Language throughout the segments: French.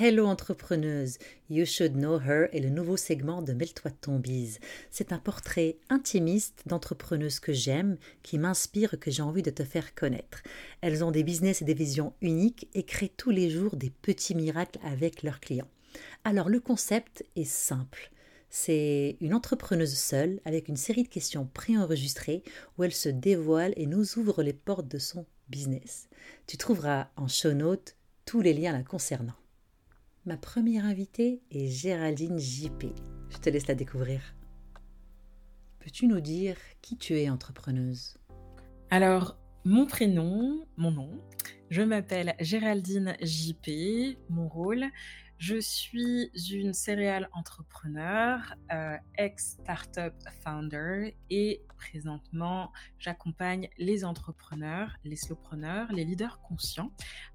Hello entrepreneuse, You Should Know Her est le nouveau segment de Mêle-toi ton. C'est un portrait intimiste d'entrepreneuses que j'aime, qui m'inspire, que j'ai envie de te faire connaître. Elles ont des business et des visions uniques et créent tous les jours des petits miracles avec leurs clients. Alors le concept est simple. C'est une entrepreneuse seule avec une série de questions préenregistrées où elle se dévoile et nous ouvre les portes de son business. Tu trouveras en show notes tous les liens la concernant. Ma première invitée est Géraldine JP. Je te laisse la découvrir. Peux-tu nous dire qui tu es entrepreneuse? Alors, mon prénom, mon nom, je m'appelle Géraldine JP, mon rôle, je suis une serial entrepreneur, euh, ex-startup founder et présentement j'accompagne les entrepreneurs, les slowpreneurs, les leaders conscients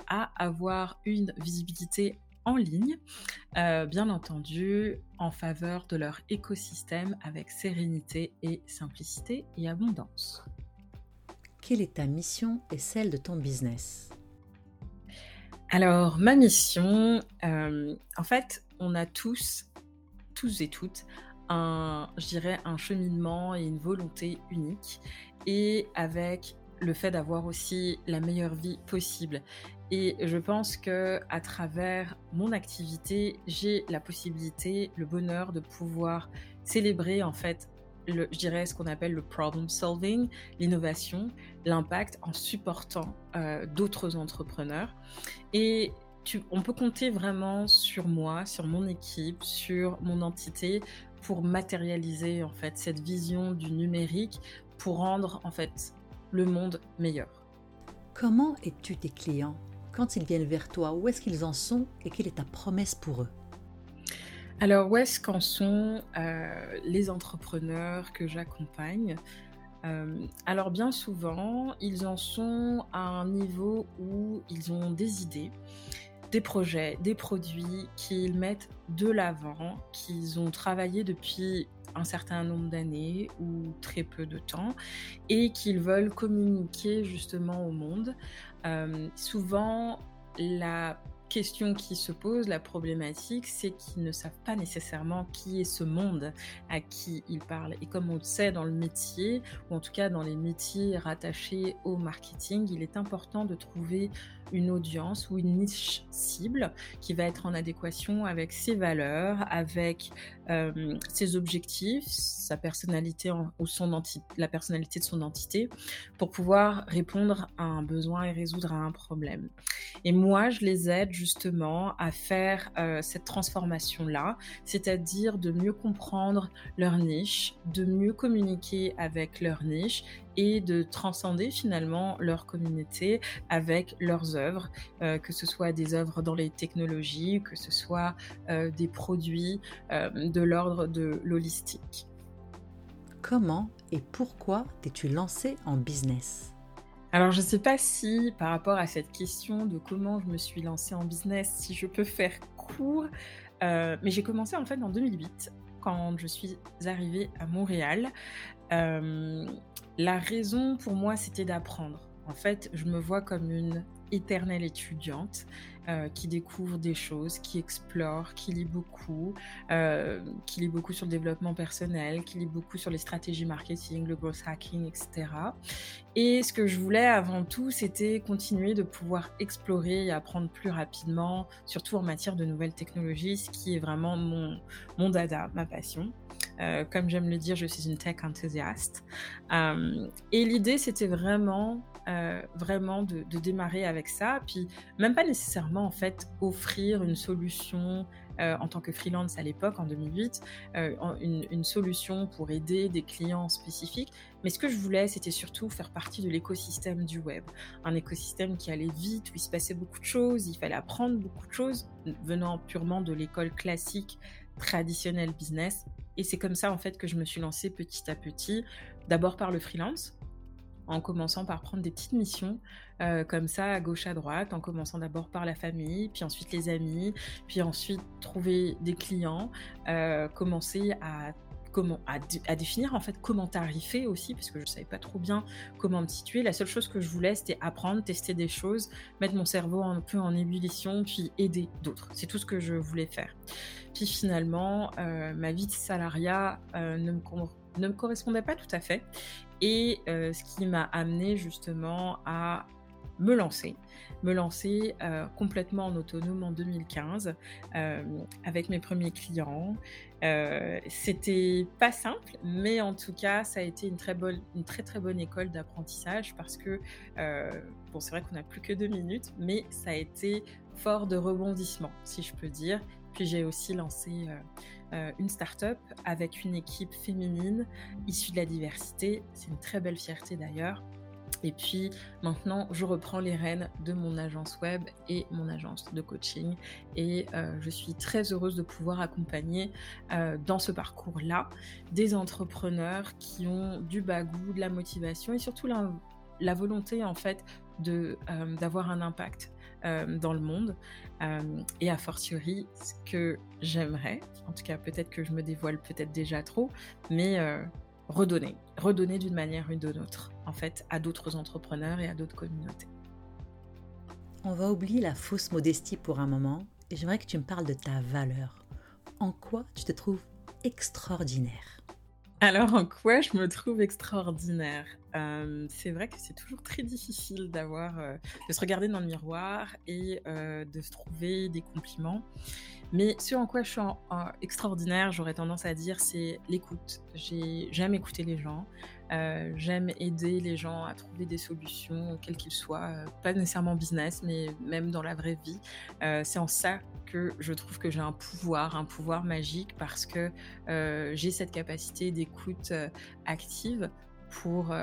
à avoir une visibilité en ligne, euh, bien entendu en faveur de leur écosystème avec sérénité et simplicité et abondance. Quelle est ta mission et celle de ton business? Alors, ma mission, euh, en fait, on a tous, tous et toutes, un, je dirais, un cheminement et une volonté unique et avec le fait d'avoir aussi la meilleure vie possible. Et je pense que à travers mon activité, j'ai la possibilité, le bonheur de pouvoir célébrer en fait, je dirais ce qu'on appelle le problem solving, l'innovation, l'impact en supportant euh, d'autres entrepreneurs. Et on peut compter vraiment sur moi, sur mon équipe, sur mon entité pour matérialiser en fait cette vision du numérique pour rendre en fait le monde meilleur. Comment es-tu tes clients? Quand ils viennent vers toi Où est-ce qu'ils en sont et quelle est ta promesse pour eux? Alors, où est-ce qu'en sont euh, les entrepreneurs que j'accompagne? Euh, alors bien souvent, ils en sont à un niveau où ils ont des idées, des projets, des produits qu'ils mettent de l'avant, qu'ils ont travaillé depuis un certain nombre d'années ou très peu de temps et qu'ils veulent communiquer justement au monde. Euh, souvent, la question qui se pose, la problématique, c'est qu'ils ne savent pas nécessairement qui est ce monde à qui ils parlent. Et comme on le sait dans le métier, ou en tout cas dans les métiers rattachés au marketing, il est important de trouver une audience ou une niche cible qui va être en adéquation avec ses valeurs, avec euh, ses objectifs, sa personnalité ou son la personnalité de son entité, pour pouvoir répondre à un besoin et résoudre un problème. Et moi, je les aide justement à faire euh, cette transformation-là, c'est-à-dire de mieux comprendre leur niche, de mieux communiquer avec leur niche et de transcender finalement leur communauté avec leurs œuvres, euh, que ce soit des œuvres dans les technologies, que ce soit euh, des produits euh, de l'ordre de l'holistique. Comment et pourquoi t'es-tu lancé en business? Alors, je ne sais pas si, par rapport à cette question de comment je me suis lancée en business, si je peux faire court, mais j'ai commencé en fait en 2008, quand je suis arrivée à Montréal. La raison pour moi, c'était d'apprendre. En fait, je me vois comme une éternelle étudiante euh, qui découvre des choses, qui explore, qui lit beaucoup, euh, qui lit beaucoup sur le développement personnel, qui lit beaucoup sur les stratégies marketing, le growth hacking, etc. Et ce que je voulais avant tout, c'était continuer de pouvoir explorer et apprendre plus rapidement, surtout en matière de nouvelles technologies, ce qui est vraiment mon, mon dada, ma passion. Euh, comme j'aime le dire, je suis une tech enthousiaste. Euh, et l'idée, c'était vraiment, euh, vraiment de, démarrer avec ça. Puis même pas nécessairement en fait offrir une solution en tant que freelance à l'époque, en 2008, euh, une, une, solution pour aider des clients spécifiques. Mais ce que je voulais, c'était surtout faire partie de l'écosystème du web. Un écosystème qui allait vite, où il se passait beaucoup de choses, il fallait apprendre beaucoup de choses, venant purement de l'école classique traditionnelle business et c'est comme ça en fait que je me suis lancée petit à petit, d'abord par le freelance, en commençant par prendre des petites missions euh, comme ça à gauche à droite, en commençant d'abord par la famille, puis ensuite les amis, puis ensuite trouver des clients, euh, commencer à comment à, définir en fait comment tarifer aussi parce que je savais pas trop bien comment me situer. La seule chose que je voulais c'était apprendre, tester des choses, mettre mon cerveau un peu en ébullition, puis aider d'autres. C'est tout ce que je voulais faire. Puis finalement, euh, ma vie de salariat ne me ne me correspondait pas tout à fait. Et ce qui m'a amené justement à me lancer, me lancer euh, complètement en autonome en 2015 euh, avec mes premiers clients. Euh, c'était pas simple, mais en tout cas, ça a été une très bonne, une très très bonne école d'apprentissage parce que bon, c'est vrai qu'on n'a plus que deux minutes, mais ça a été fort de rebondissement, si je peux dire. Puis j'ai aussi lancé une start-up avec une équipe féminine issue de la diversité. C'est une très belle fierté d'ailleurs. Et puis maintenant, je reprends les rênes de mon agence web et mon agence de coaching. Et euh, je suis très heureuse de pouvoir accompagner euh, dans ce parcours-là des entrepreneurs qui ont du bagou, de la motivation et surtout la, volonté en fait euh, d'avoir un impact dans le monde. et a fortiori, ce que j'aimerais, en tout cas peut-être que je me dévoile peut-être déjà trop, mais redonner, redonner d'une manière ou d'une autre, en fait, à d'autres entrepreneurs et à d'autres communautés. On va oublier la fausse modestie pour un moment et j'aimerais que tu me parles de ta valeur. En quoi tu te trouves extraordinaire? Alors, en quoi je me trouve extraordinaire? Euh, C'est vrai que c'est toujours très difficile d'avoir, euh, de se regarder dans le miroir et euh, de se trouver des compliments. Mais ce en quoi je suis extraordinaire, j'aurais tendance à dire, c'est l'écoute. J'aime écouter les gens, j'aime aider les gens à trouver des solutions, quelles qu'ils soient, pas nécessairement business, mais même dans la vraie vie. C'est en ça que je trouve que j'ai un pouvoir, un pouvoir magique, parce que j'ai cette capacité d'écoute active pour,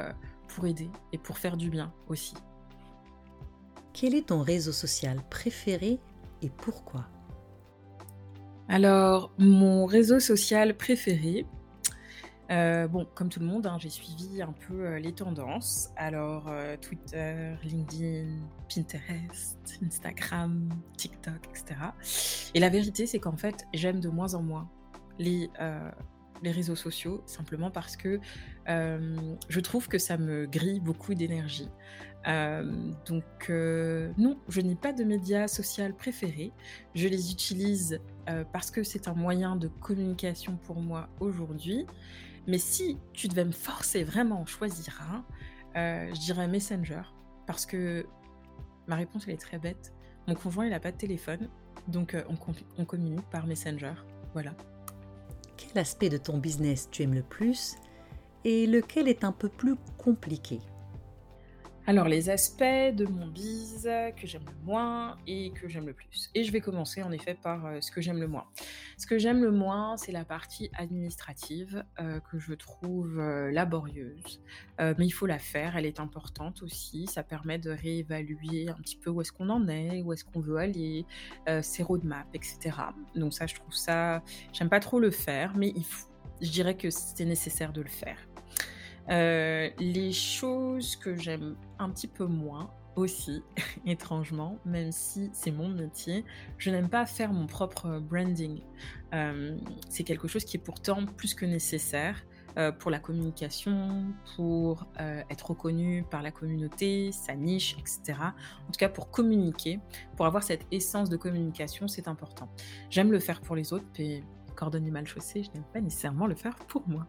pour aider et pour faire du bien aussi. Quel est ton réseau social préféré et pourquoi? Alors, mon réseau social préféré, euh, bon, comme tout le monde, hein, j'ai suivi un peu euh, les tendances. Alors, euh, Twitter, LinkedIn, Pinterest, Instagram, TikTok, etc. Et la vérité, c'est qu'en fait, j'aime de moins en moins les, les réseaux sociaux, simplement parce que je trouve que ça me grille beaucoup d'énergie. donc, non, je n'ai pas de médias social préférés. Je les utilise euh, parce que c'est un moyen de communication pour moi aujourd'hui. Mais si tu devais me forcer vraiment à choisir un, euh, je dirais Messenger. Parce que ma réponse, elle est très bête. Mon conjoint, il n'a pas de téléphone. Donc, euh, on, on communique par Messenger. Voilà. Quel aspect de ton business tu aimes le plus et lequel est un peu plus compliqué alors, les aspects de mon bise que j'aime le moins et que j'aime le plus. Et je vais commencer en effet par euh, ce que j'aime le moins. Ce que j'aime le moins, c'est la partie administrative euh, que je trouve euh, laborieuse. mais il faut la faire, elle est importante aussi. Ça permet de réévaluer un petit peu où est-ce qu'on en est, où est-ce qu'on veut aller, ses roadmaps, etc. Donc ça, je trouve ça, j'aime pas trop le faire, mais il faut, je dirais que c'est nécessaire de le faire. Euh, les choses que j'aime un petit peu moins aussi, étrangement, même si c'est mon métier, je n'aime pas faire mon propre branding. Euh, c'est quelque chose qui est pourtant plus que nécessaire. Euh, pour la communication, pour être reconnu par la communauté, sa niche, etc. En tout cas, pour communiquer, pour avoir cette essence de communication, c'est important. J'aime le faire pour les autres, mais cordonnier mal chaussé, je n'aime pas nécessairement le faire pour moi.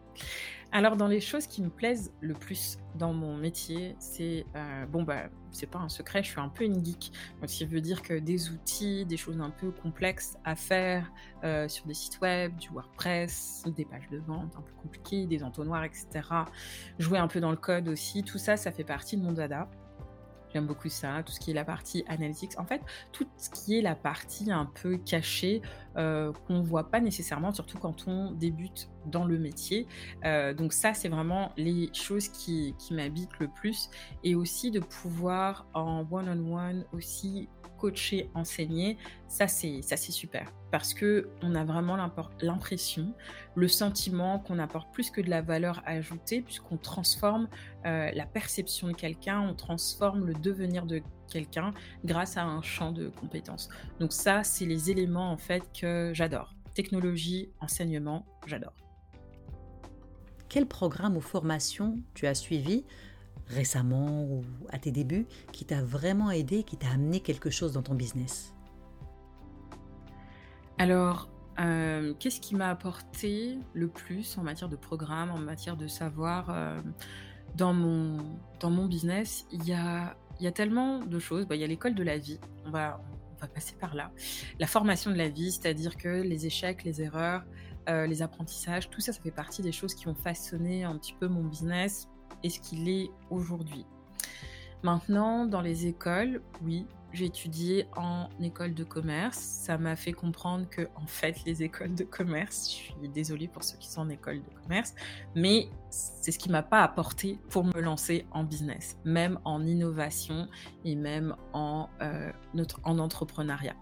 Alors, dans les choses qui me plaisent le plus dans mon métier, c'est euh, bon, bah, c'est pas un secret, je suis un peu une geek. Donc, ça veut dire que des outils, des choses un peu complexes à faire euh, sur des sites web, du WordPress, des pages de vente un peu compliquées, des entonnoirs, etc. Jouer un peu dans le code aussi, tout ça, ça fait partie de mon dada. J'aime beaucoup ça, tout ce qui est la partie analytics. En fait, tout ce qui est la partie un peu cachée euh, qu'on voit pas nécessairement, surtout quand on débute dans le métier. Euh, donc ça, c'est vraiment les choses qui, qui m'habitent le plus. Et aussi de pouvoir en one-on-one aussi coacher, enseigner, ça c'est ça c'est super parce que on a vraiment l'impression, le sentiment qu'on apporte plus que de la valeur ajoutée puisqu'on transforme euh, la perception de quelqu'un, on transforme le devenir de quelqu'un grâce à un champ de compétences. Donc ça c'est les éléments en fait que j'adore. Technologie, enseignement, j'adore. Quel programme ou formation tu as suivi récemment ou à tes débuts qui t'a vraiment aidé, qui t'a amené quelque chose dans ton business? Alors, euh, qu'est-ce qui m'a apporté le plus en matière de programme, en matière de savoir euh, dans, mon, dans mon business? Il y a, y a tellement de choses. Bah, il y a l'école de la vie. On va, on va passer par là. La formation de la vie, c'est-à-dire que les échecs, les erreurs, euh, les apprentissages, tout ça, ça fait partie des choses qui ont façonné un petit peu mon business, et ce qu'il est aujourd'hui. Maintenant, dans les écoles, oui, j'ai étudié en école de commerce. Ça m'a fait comprendre que, en fait, les écoles de commerce, je suis désolée pour ceux qui sont en école de commerce, mais c'est ce qui m'a pas apporté pour me lancer en business, même en innovation et même en, euh, en entrepreneuriat.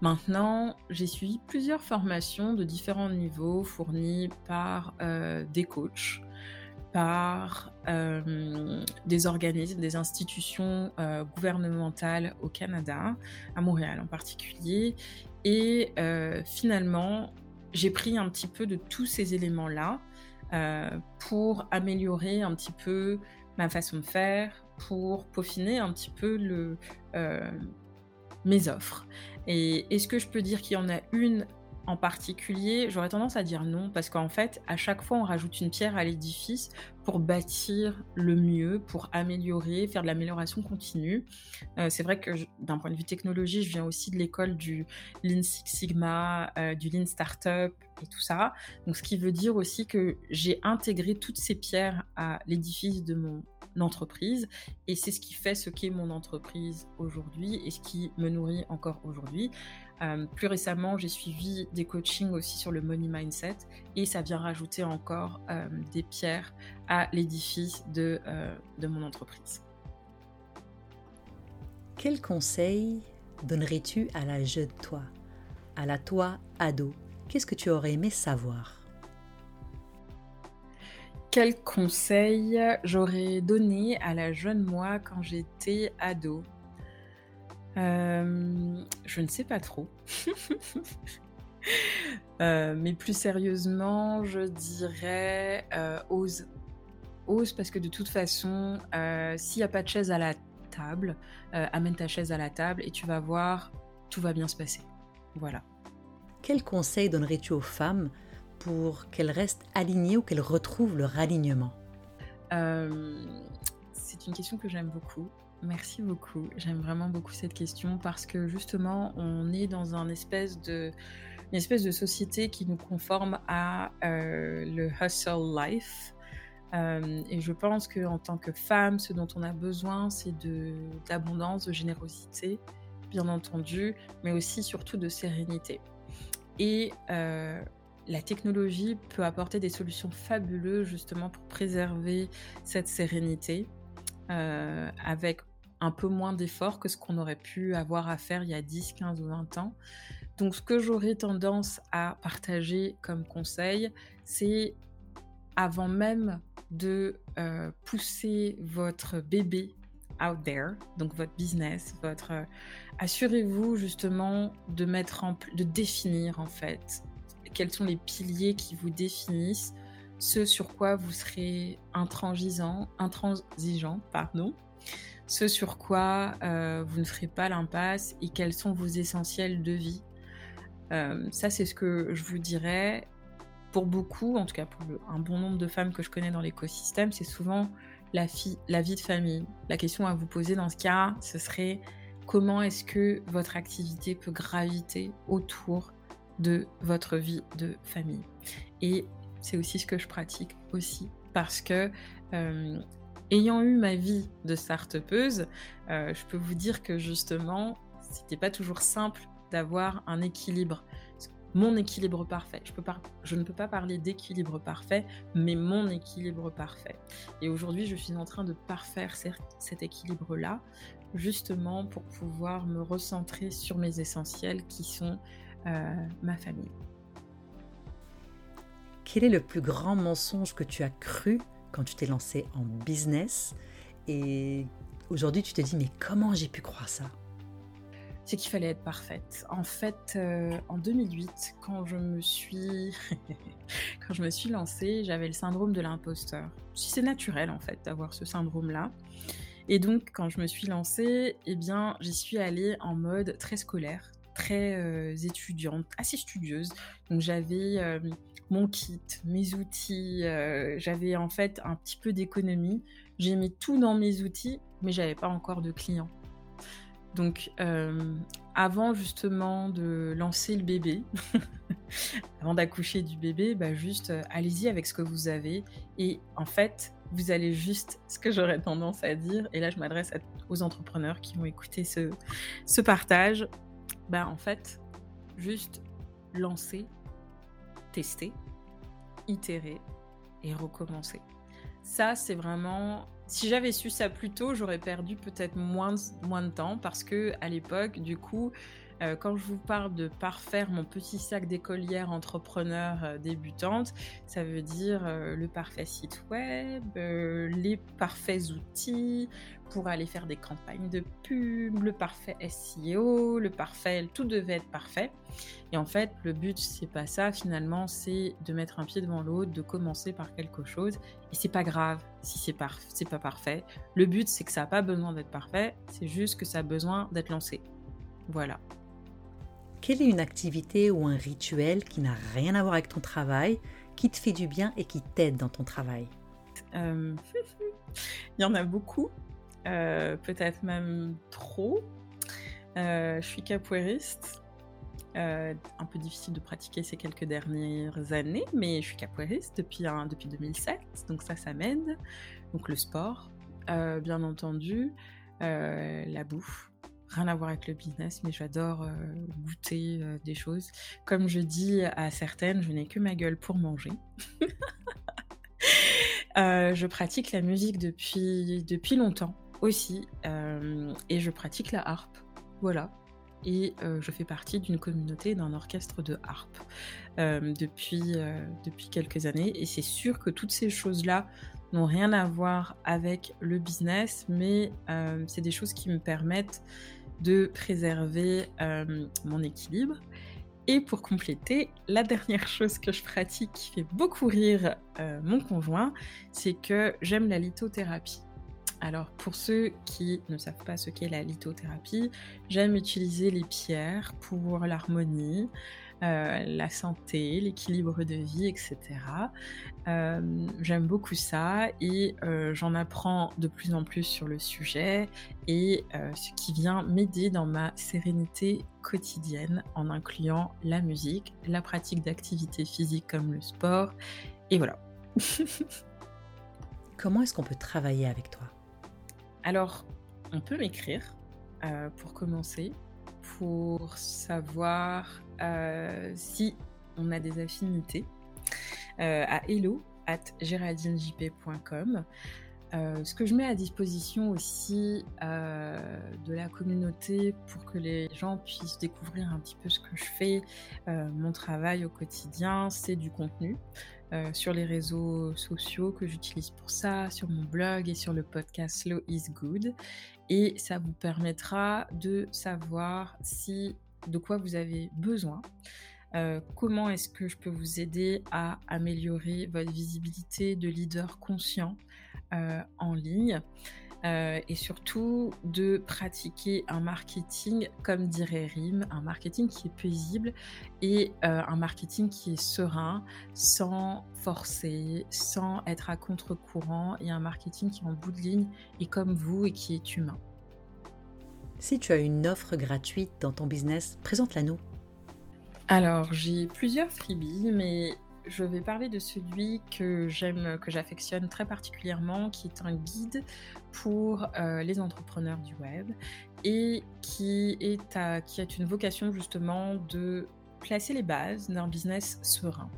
Maintenant, j'ai suivi plusieurs formations de différents niveaux fournies par euh, des coachs par euh, des organismes, des institutions euh, gouvernementales au Canada, à Montréal en particulier. Et euh, finalement, j'ai pris un petit peu de tous ces éléments-là pour améliorer un petit peu ma façon de faire, pour peaufiner un petit peu mes offres. Et est-ce que je peux dire qu'il y en a une en particulier, j'aurais tendance à dire non, parce qu'en fait, à chaque fois, on rajoute une pierre à l'édifice pour bâtir le mieux, pour améliorer, faire de l'amélioration continue. Euh, c'est vrai que d'un point de vue technologie, je viens aussi de l'école du Lean Six Sigma, euh, du Lean Startup et tout ça. Donc, ce qui veut dire aussi que j'ai intégré toutes ces pierres à l'édifice de mon entreprise et c'est ce qui fait ce qu'est mon entreprise aujourd'hui et ce qui me nourrit encore aujourd'hui. Euh, plus récemment, j'ai suivi des coachings aussi sur le money mindset et ça vient rajouter encore euh, des pierres à l'édifice de, euh, de mon entreprise. Quel conseil donnerais-tu à la jeune toi, à la toi ado? Qu'est-ce que tu aurais aimé savoir? Quel conseil j'aurais donné à la jeune moi quand j'étais ado euh, Je ne sais pas trop. Euh, mais plus sérieusement, je dirais euh, ose. Ose parce que de toute façon, s'il n'y a pas de chaise à la table, amène ta chaise à la table et tu vas voir, tout va bien se passer. Voilà. Quel conseil donnerais-tu aux femmes pour qu'elles restent alignées ou qu'elles retrouvent leur alignement C'est une question que j'aime beaucoup. Merci beaucoup. J'aime vraiment beaucoup cette question parce que justement, on est dans une espèce de société qui nous conforme à euh, le hustle life. Euh, et je pense qu'en tant que femme, ce dont on a besoin, c'est d'abondance, de, générosité, bien entendu, mais aussi surtout de sérénité. Et euh, la technologie peut apporter des solutions fabuleuses justement pour préserver cette sérénité avec un peu moins d'efforts que ce qu'on aurait pu avoir à faire il y a 10, 15 ou 20 ans. Donc ce que j'aurais tendance à partager comme conseil, c'est avant même de euh, pousser votre bébé out there, donc votre business, votre euh, assurez-vous justement de mettre en de définir en fait quels sont les piliers qui vous définissent, ce sur quoi vous serez intransigeant, intransigeant, pardon, ce sur quoi euh, vous ne ferez pas l'impasse et quels sont vos essentiels de vie. Euh, ça, c'est ce que je vous dirais. Pour beaucoup, en tout cas pour un bon nombre de femmes que je connais dans l'écosystème, c'est souvent la, la vie de famille. La question à vous poser dans ce cas, ce serait comment est-ce que votre activité peut graviter autour de votre vie de famille. Et c'est aussi ce que je pratique aussi parce que euh, ayant eu ma vie de start-upeuse, euh, je peux vous dire que justement, c'était pas toujours simple d'avoir un équilibre. mon équilibre parfait. Je, peux je ne peux pas parler d'équilibre parfait, mais mon équilibre parfait. Et aujourd'hui, je suis en train de parfaire cet équilibre-là, justement pour pouvoir me recentrer sur mes essentiels qui sont ma famille. Quel est le plus grand mensonge que tu as cru quand tu t'es lancé en business? Et aujourd'hui tu te dis mais comment j'ai pu croire ça? C'est qu'il fallait être parfaite. En fait, euh, en 2008, quand je me suis quand je me suis lancée, j'avais le syndrome de l'imposteur. C'est naturel en fait d'avoir ce syndrome-là. Et donc, quand je me suis lancée, eh bien, j'y suis allée en mode très scolaire, très euh, étudiante, assez studieuse. Donc, j'avais euh, mon kit, mes outils, j'avais en fait un petit peu d'économie. J'ai mis tout dans mes outils, mais j'avais pas encore de clients. Donc, euh, avant justement de lancer le bébé, avant d'accoucher du bébé, bah juste euh, allez-y avec ce que vous avez. Et en fait, vous allez juste, ce que j'aurais tendance à dire, et là je m'adresse aux entrepreneurs qui vont écouter ce, ce partage, bah en fait, juste lancer, tester, itérer et recommencer. Ça, c'est vraiment si j'avais su ça plus tôt, j'aurais perdu peut-être moins, moins de temps parce que à l'époque, du coup, euh, quand je vous parle de parfaire mon petit sac d'écolière entrepreneur euh, débutante, ça veut dire euh, le parfait site web, les parfaits outils pour aller faire des campagnes de pub, le parfait SEO, le parfait, tout devait être parfait. Et en fait, le but, c'est pas ça finalement, c'est de mettre un pied devant l'autre, de commencer par quelque chose. Et c'est pas grave si c'est pas parfait. Le but, c'est que ça n'a pas besoin d'être parfait, c'est juste que ça a besoin d'être lancé. Voilà. Quelle est une activité ou un rituel qui n'a rien à voir avec ton travail, qui te fait du bien et qui t'aide dans ton travail? Euh, Il y en a beaucoup, euh, peut-être même trop. Euh, je suis capoeiriste. un peu difficile de pratiquer ces quelques dernières années, mais je suis capoeiriste depuis, depuis 2007, donc ça, ça m'aide. Donc le sport, bien entendu, la bouffe, rien à voir avec le business, mais j'adore euh, goûter euh, des choses. Comme je dis à certaines, je n'ai que ma gueule pour manger. Euh, je pratique la musique depuis, depuis longtemps aussi, et je pratique la harpe. Voilà. Et je fais partie d'une communauté, d'un orchestre de harpe depuis, depuis quelques années. Et c'est sûr que toutes ces choses-là n'ont rien à voir avec le business, mais c'est des choses qui me permettent de préserver euh, mon équilibre. Et pour compléter, la dernière chose que je pratique qui fait beaucoup rire euh, mon conjoint, c'est que j'aime la lithothérapie. Alors pour ceux qui ne savent pas ce qu'est la lithothérapie, j'aime utiliser les pierres pour l'harmonie, euh, la santé, l'équilibre de vie, etc. Euh, j'aime beaucoup ça et euh, j'en apprends de plus en plus sur le sujet et ce qui vient m'aider dans ma sérénité quotidienne en incluant la musique, la pratique d'activités physiques comme le sport et voilà. Comment est-ce qu'on peut travailler avec toi? Alors, on peut m'écrire pour commencer pour savoir si on a des affinités euh, à hello at géraldinejp.com. Euh, ce que je mets à disposition aussi de la communauté pour que les gens puissent découvrir un petit peu ce que je fais, mon travail au quotidien, c'est du contenu. sur les réseaux sociaux que j'utilise pour ça, sur mon blog et sur le podcast Slow is Good. Et ça vous permettra de savoir si de quoi vous avez besoin, euh, comment est-ce que je peux vous aider à améliorer votre visibilité de leader conscient euh, en ligne euh, et surtout de pratiquer un marketing comme dirait Rim, un marketing qui est paisible et un marketing qui est serein, sans forcer, sans être à contre-courant et un marketing qui est en bout de ligne et comme vous et qui est humain. Si tu as une offre gratuite dans ton business, présente-la nous. Alors, j'ai plusieurs freebies, mais je vais parler de celui que j'aime, que j'affectionne très particulièrement, qui est un guide pour euh, les entrepreneurs du web et qui, est qui a une vocation justement de placer les bases d'un business serein.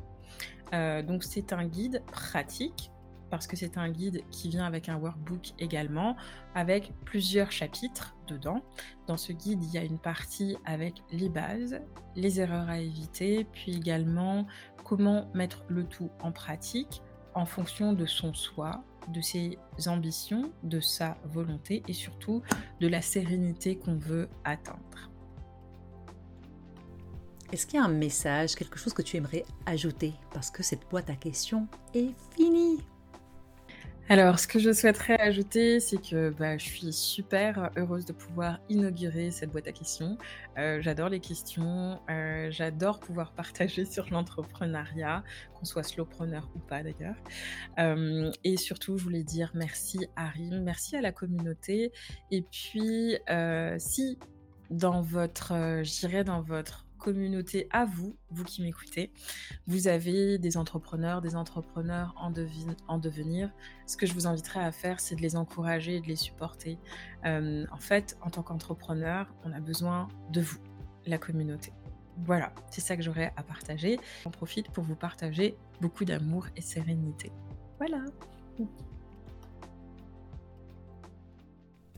donc c'est un guide pratique parce que c'est un guide qui vient avec un workbook également, avec plusieurs chapitres dedans. Dans ce guide, il y a une partie avec les bases, les erreurs à éviter, puis également comment mettre le tout en pratique en fonction de son soi, de ses ambitions, de sa volonté et surtout de la sérénité qu'on veut atteindre. Est-ce qu'il y a un message, quelque chose que tu aimerais ajouter? Parce que cette boîte à questions est finie. Alors, ce que je souhaiterais ajouter, c'est que bah, je suis super heureuse de pouvoir inaugurer cette boîte à questions. Euh, j'adore les questions, euh, j'adore pouvoir partager sur l'entrepreneuriat, qu'on soit slowpreneur ou pas d'ailleurs. Euh, et surtout, je voulais dire merci à Rim, merci à la communauté. Et puis, si dans votre, j'irais dans votre communauté à vous, vous qui m'écoutez. Vous avez des entrepreneurs, des entrepreneurs en, en, devenir. Ce que je vous inviterai à faire, c'est de les encourager et de les supporter. Euh, en fait, en tant qu'entrepreneur, on a besoin de vous, la communauté. Voilà, c'est ça que j'aurais à partager. J'en profite pour vous partager beaucoup d'amour et sérénité. Voilà.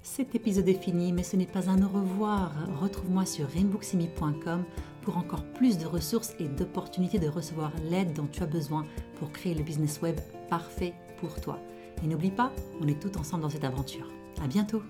Cet épisode est fini, mais ce n'est pas un au revoir. Retrouve-moi sur rainbooksimi.com pour encore plus de ressources et d'opportunités de recevoir l'aide dont tu as besoin pour créer le business web parfait pour toi. Et n'oublie pas, on est tous ensemble dans cette aventure. À bientôt!